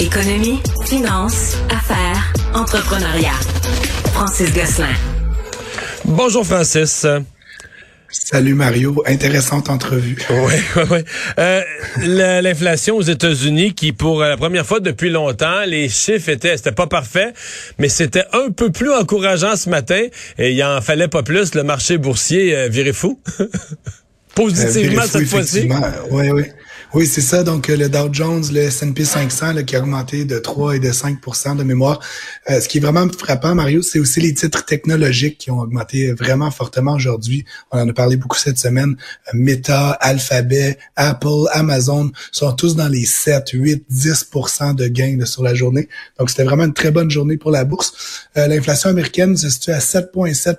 Économie, finance, affaires, entrepreneuriat. Francis Gosselin. Bonjour Francis. Salut Mario, intéressante entrevue. Oui, oui, oui. Euh, L'inflation aux États-Unis, qui pour la première fois depuis longtemps, les chiffres étaient, c'était pas parfait, mais c'était un peu plus encourageant ce matin. Et il en fallait pas plus. Le marché boursier euh, virait fou. Positivement Euh, cette fois-ci. Oui, oui. Oui, c'est ça. Donc, euh, le Dow Jones, le S&P 500, là, qui a augmenté de 3 et de 5% de mémoire. Euh, ce qui est vraiment frappant, Mario, c'est aussi les titres technologiques qui ont augmenté vraiment fortement aujourd'hui. On en a parlé beaucoup cette semaine. Euh, Meta, Alphabet, Apple, Amazon sont tous dans les 7, 8, 10% de gains sur la journée. Donc, c'était vraiment une très bonne journée pour la bourse. L'inflation américaine se situe à 7,7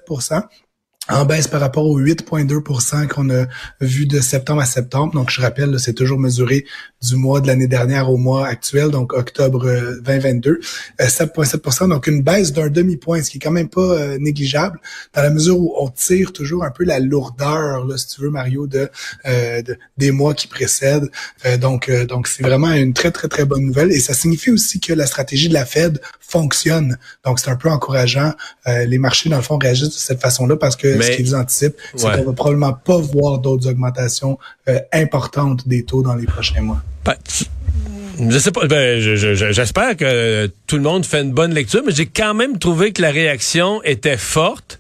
en baisse par rapport aux 8,2% qu'on a vu de septembre à septembre. Donc, je rappelle, c'est toujours mesuré du mois de l'année dernière au mois actuel, donc octobre euh, 2022. Euh, 7,7% donc une baisse d'un demi-point, ce qui est quand même pas euh, négligeable, dans la mesure où on tire toujours un peu la lourdeur, là, si tu veux, Mario, de, euh, de- des mois qui précèdent. Euh, donc, euh, donc c'est vraiment une très, très, très bonne nouvelle. Et ça signifie aussi que la stratégie de la Fed fonctionne. Donc, c'est un peu encourageant. Euh, les marchés, dans le fond, réagissent de cette façon-là parce que ce qu'ils anticipent, c'est Ouais. qu'on va probablement pas voir d'autres augmentations euh, importantes des taux dans les prochains mois. Ben, je sais pas, ben, je- je- je- j'espère que tout le monde fait une bonne lecture, mais j'ai quand même trouvé que la réaction était forte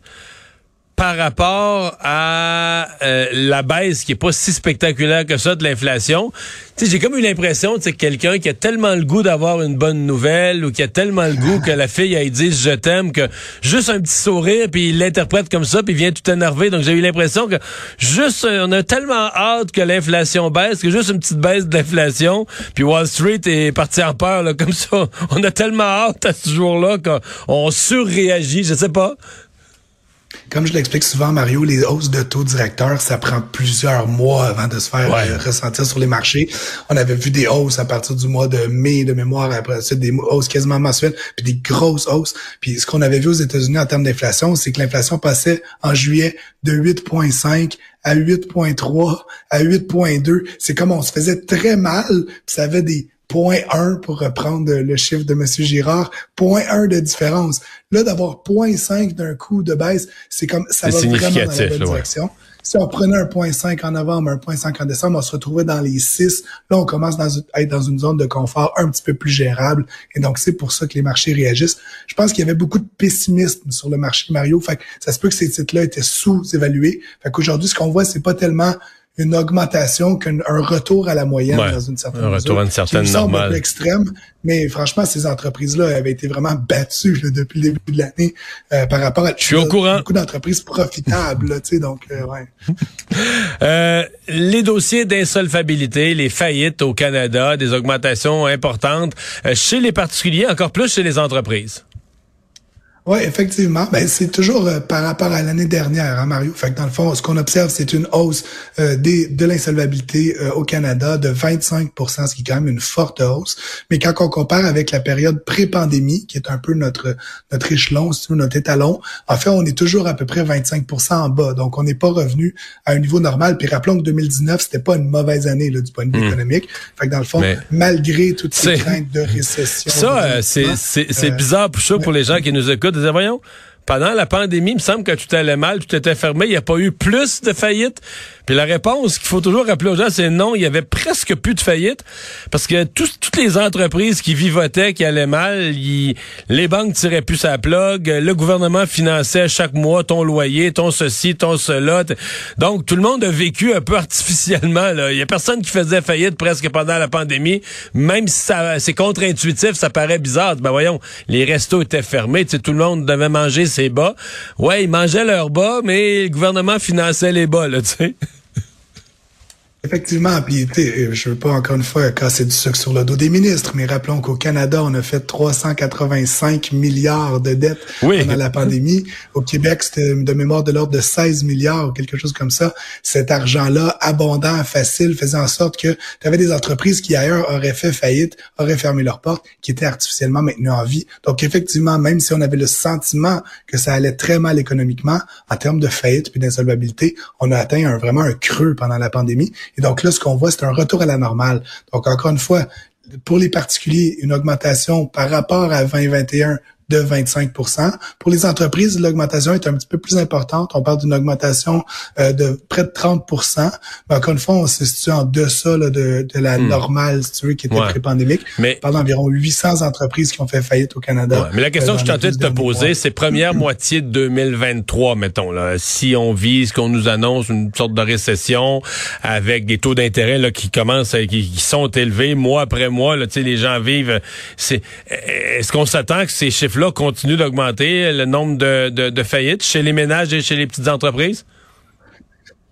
par rapport à euh, la baisse qui est pas si spectaculaire que ça de l'inflation. J'ai comme eu l'impression que quelqu'un qui a tellement le goût d'avoir une bonne nouvelle ou qui a tellement le goût que la fille elle dit je t'aime que juste un petit sourire puis il l'interprète comme ça puis il vient tout énervé. Donc j'ai eu l'impression que juste euh, on a tellement hâte que l'inflation baisse que juste une petite baisse d'inflation puis Wall Street est parti en peur là, comme ça. On a tellement hâte à ce jour-là qu'on on surréagit, je sais pas. Comme je l'explique souvent, Mario, les hausses de taux directeurs, ça prend plusieurs mois avant de se faire Ouais. euh, ressentir sur les marchés. On avait vu des hausses à partir du mois de mai de mémoire, après ça, des hausses quasiment mensuelles, puis des grosses hausses. Puis ce qu'on avait vu aux États-Unis en termes d'inflation, c'est que l'inflation passait en juillet de 8,5 à 8,3 à 8,2. C'est comme on se faisait très mal, puis ça avait des 0.1 pour reprendre le chiffre de Monsieur Girard, 0.1 de différence. Là, d'avoir 0.5 d'un coup de baisse, c'est comme ça va vraiment dans la bonne ouais. direction. Si on prenait un 0.5 en novembre, un 0.5 en décembre, on se retrouvait dans les 6. Là, on commence dans à être dans une zone de confort un petit peu plus gérable. Et donc, c'est pour ça que les marchés réagissent. Je pense qu'il y avait beaucoup de pessimisme sur le marché Mario. Fait que ça se peut que ces titres-là étaient sous-évalués. Fait qu'aujourd'hui, ce qu'on voit, c'est pas tellement une augmentation qu'un un retour à la moyenne Ouais, dans une certaine un mesure. retour à une certaine normale. un peu extrême, mais franchement, ces entreprises-là avaient été vraiment battues là, depuis le début de l'année euh, par rapport à Je suis au courant. beaucoup d'entreprises profitables. là, tu sais, donc, euh, ouais. Euh, les dossiers d'insolvabilité, les faillites au Canada, des augmentations importantes euh, chez les particuliers, encore plus chez les entreprises. Oui, effectivement. Ben, c'est toujours euh, par rapport à l'année dernière, hein, Mario. Fait que dans le fond, ce qu'on observe, c'est une hausse euh, des, de l'insolvabilité euh, au Canada de 25% ce qui est quand même une forte hausse. Mais quand on compare avec la période pré-pandémie, qui est un peu notre notre échelon, notre étalon, en fait, on est toujours à peu près 25% en bas. Donc, on n'est pas revenu à un niveau normal. Puis rappelons que 2019, c'était pas une mauvaise année là, du point de vue économique. Fait que dans le fond, Mais- malgré toutes ces craintes de récession... Ça, euh, c'est c'est euh, bizarre pour ça, pour les gens qui nous écoutent, de dire, voyons, pendant la pandémie, il me semble que tout allait mal, tout était fermé, il n'y a pas eu plus de faillites. Puis la réponse qu'il faut toujours rappeler aux gens, c'est non, il y avait presque plus de faillites. Parce que toutes les entreprises qui vivotaient, qui allaient mal, les banques tiraient plus sa plug, le gouvernement finançait chaque mois ton loyer, ton ceci, ton cela. Donc, tout le monde a vécu un peu artificiellement. Il y a personne qui faisait faillite presque pendant la pandémie, même si ça c'est contre-intuitif, ça paraît bizarre. Ben voyons, les restos étaient fermés, tout le monde devait manger ses bas. Ouais, ils mangeaient leurs bas, mais le gouvernement finançait les bas, là, tu sais. Effectivement, puis je veux pas encore une fois casser du sucre sur le dos des ministres, mais rappelons qu'au Canada, on a fait 385 milliards de dettes pendant la pandémie. Au Québec, c'était de mémoire de l'ordre de 16 milliards ou quelque chose comme ça. Cet argent-là, abondant, facile, faisait en sorte que tu avais des entreprises qui ailleurs auraient fait faillite, auraient fermé leurs portes, qui étaient artificiellement maintenues en vie. Donc effectivement, même si on avait le sentiment que ça allait très mal économiquement, en termes de faillite puis d'insolvabilité, on a atteint un, vraiment un creux pendant la pandémie. Et donc là, ce qu'on voit, c'est un retour à la normale. Donc encore une fois, pour les particuliers, une augmentation par rapport à 2021 de 25 Pour les entreprises, l'augmentation est un petit peu plus importante. On parle d'une augmentation euh, de près de 30% Mais encore une fois, on se situe en deçà de, de, la hmm. normale, si tu veux, qui était pré-pandémique. Mais on parle d'environ 800 entreprises qui ont fait faillite au Canada. Mais la question que je tentais de te poser, c'est première moitié de 2023, mettons. Là, si on vise qu'on nous annonce une sorte de récession avec des taux d'intérêt là qui commencent, à, qui, sont élevés mois après mois, là, les gens vivent. C'est, est-ce qu'on s'attend que ces chiffres continue d'augmenter, le nombre de, faillites chez les ménages et chez les petites entreprises?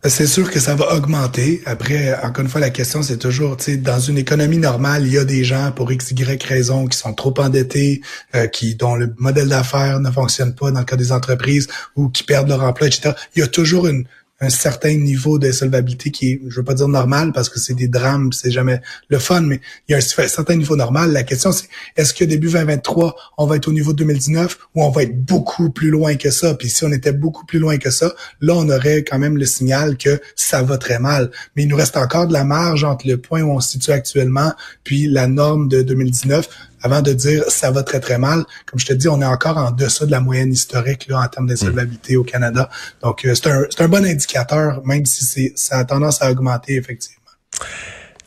C'est sûr que ça va augmenter. Après, encore une fois, la question, c'est toujours, tu sais, dans une économie normale, il y a des gens, pour x, y raison, qui sont trop endettés, euh, qui dont le modèle d'affaires ne fonctionne pas dans le cas des entreprises ou qui perdent leur emploi, etc. Il y a toujours une, un certain niveau de solvabilité qui est, je veux pas dire normal parce que c'est des drames, c'est jamais le fun, mais il y a un, certain niveau normal. La question c'est, est-ce que début 2023, on va être au niveau de 2019 ou on va être beaucoup plus loin que ça? Puis si on était beaucoup plus loin que ça, là, on aurait quand même le signal que ça va très mal. Mais il nous reste encore de la marge entre le point où on se situe actuellement puis la norme de 2019 avant de dire ça va très très mal. Comme je te dis, on est encore en deçà de la moyenne historique là, en termes d'insolvabilité au Canada. Donc euh, c'est un, un bon indicateur, même si ça a tendance à augmenter effectivement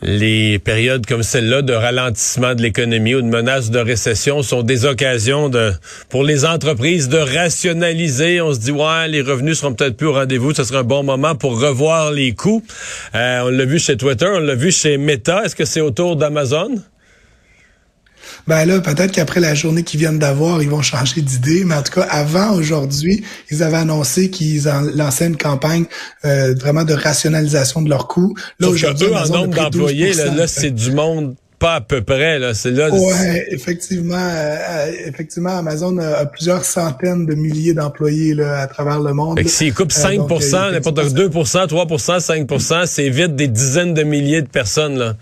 les périodes comme celle-là de ralentissement de l'économie ou de menace de récession sont des occasions de pour les entreprises de rationaliser. On se dit ouais, les revenus seront peut-être plus au rendez-vous. Ce sera un bon moment pour revoir les coûts. Euh, on l'a vu chez Twitter, on l'a vu chez Meta. Est-ce que c'est autour d'Amazon? Ben là, peut-être qu'après la journée qu'ils viennent d'avoir, ils vont changer d'idée. Mais en tout cas, avant aujourd'hui, ils avaient annoncé qu'ils lançaient une campagne euh, vraiment de rationalisation de leurs coûts. Là, aujourd'hui, en nombre d'employés, là, là c'est du monde pas à peu près là, c'est là. Ouais, effectivement, euh, euh, effectivement, Amazon a, plusieurs centaines de milliers d'employés là à travers le monde. S'ils coupent 5% n'importe 2% 3% 5% c'est vite des dizaines de milliers de personnes là.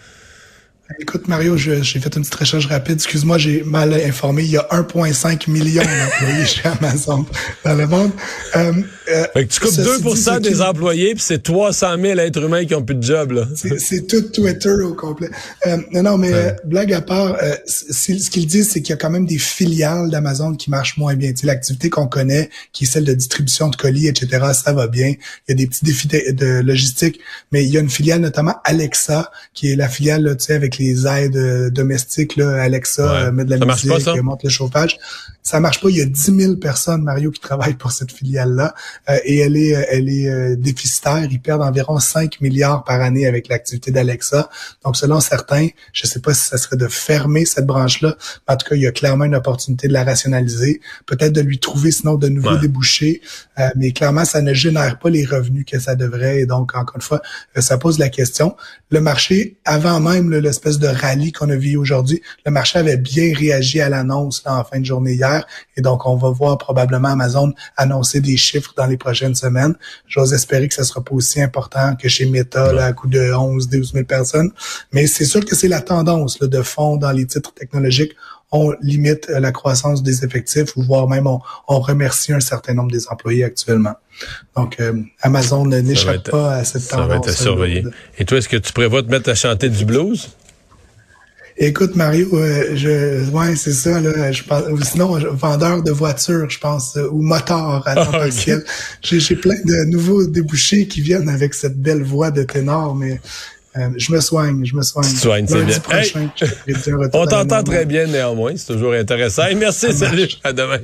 Écoute, Mario, j'ai fait une petite recherche rapide. Excuse-moi, j'ai mal informé. Il y a 1,5 million d'employés chez Amazon dans le monde. Euh, euh, fait que tu coupes 2 des employés, puis c'est 300 000 êtres humains qui ont plus de job. là. C'est tout Twitter au complet. Euh, non, non, mais blague à part, ce qu'ils disent, c'est qu'il y a quand même des filiales d'Amazon qui marchent moins bien. L'activité qu'on connaît, qui est celle de distribution de colis, etc., ça va bien. Il y a des petits défis de, de logistique, mais il y a une filiale, notamment Alexa, qui est la filiale, tu sais, avec les aides euh, domestiques, là, Alexa, euh, met de la musique, monte le chauffage. Ça marche pas. Il y a 10 000 personnes, Mario, qui travaillent pour cette filiale-là, euh, et elle est, elle est déficitaire. Ils perdent environ 5 milliards par année avec l'activité d'Alexa. Donc, selon certains, je sais pas si ça serait de fermer cette branche-là. En tout cas, il y a clairement une opportunité de la rationaliser, peut-être de lui trouver sinon de nouveaux débouchés. mais clairement, ça ne génère pas les revenus que ça devrait. Et donc, encore une fois, ça pose la question. Le marché, avant même l'espèce de rallye qu'on a vu aujourd'hui, le marché avait bien réagi à l'annonce en fin de journée hier. Et donc, on va voir probablement Amazon annoncer des chiffres dans les prochaines semaines. J'ose espérer que ça sera pas aussi important que chez Meta, là, à coup de 11, 12 000 personnes. Mais c'est sûr que c'est la tendance là, de fond dans les titres technologiques on limite la croissance des effectifs ou voire même on, remercie un certain nombre des employés actuellement. Donc, euh, Amazon n'échappe pas à cette tendance. Ça va être surveillé. Et toi, est-ce que tu prévois de mettre à chanter du blues? Écoute, Mario, euh, je, ouais, c'est ça, là, je pense, sinon, vendeur de voitures, je pense, euh, ou moteur à temps partiel. J'ai plein de nouveaux débouchés qui viennent avec cette belle voix de ténor, mais euh, je me soigne, je me soigne. Tu soignes, c'est bien. Prochain, on t'entend très bien néanmoins, c'est toujours intéressant. merci, salut, à demain.